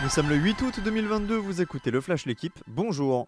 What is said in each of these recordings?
Nous sommes le 8 août 2022, vous écoutez le Flash L'équipe, bonjour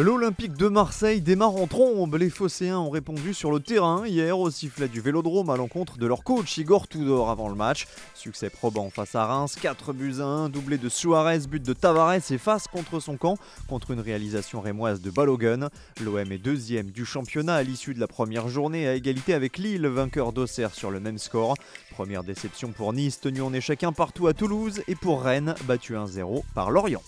L'Olympique de Marseille démarre en trombe. Les Phocéens ont répondu sur le terrain hier au sifflet du Vélodrome à l'encontre de leur coach Igor Tudor avant le match. Succès probant face à Reims, 4 buts à 1, doublé de Suarez, but de Tavares et face contre son camp, contre une réalisation rémoise de Balogun. L'OM est deuxième du championnat à l'issue de la première journée à égalité avec Lille, vainqueur d'Auxerre sur le même score. Première déception pour Nice, tenu en échec un partout à Toulouse, et pour Rennes, battu 1-0 par Lorient.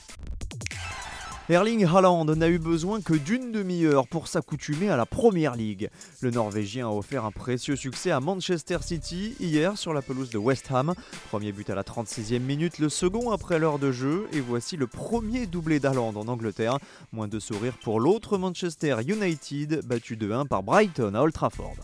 Erling Haaland n'a eu besoin que d'une demi-heure pour s'accoutumer à la Première Ligue. Le Norvégien a offert un précieux succès à Manchester City hier sur la pelouse de West Ham. Premier but à la 36e minute, le second après l'heure de jeu et voici le premier doublé d'Haaland en Angleterre. Moins de sourire pour l'autre Manchester United battu 2-1 par Brighton à Old Trafford.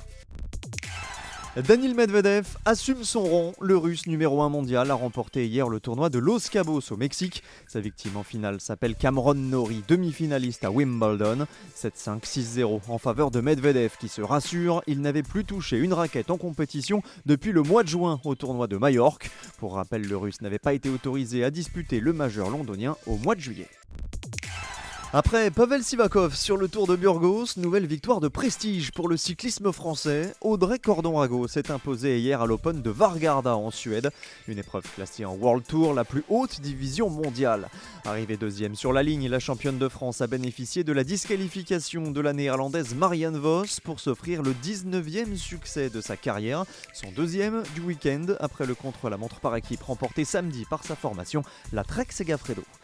Daniil Medvedev assume son rang. Le russe numéro 1 mondial a remporté hier le tournoi de Los Cabos au Mexique. Sa victime en finale s'appelle Cameron Nori, demi-finaliste à Wimbledon. 7-5, 6-0 en faveur de Medvedev qui se rassure. Il n'avait plus touché une raquette en compétition depuis le mois de juin au tournoi de Majorque. Pour rappel, le russe n'avait pas été autorisé à disputer le majeur londonien au mois de juillet. Après Pavel Sivakov sur le Tour de Burgos, nouvelle victoire de prestige pour le cyclisme français. Audrey Cordon-Rago s'est imposée hier à l'Open de Vargarda en Suède, une épreuve classée en World Tour, la plus haute division mondiale. Arrivée deuxième sur la ligne, la championne de France a bénéficié de la disqualification de la néerlandaise Marianne Vos pour s'offrir le 19e succès de sa carrière, son deuxième du week-end après le contre-la-montre par équipe remporté samedi par sa formation, la Trek Segafredo.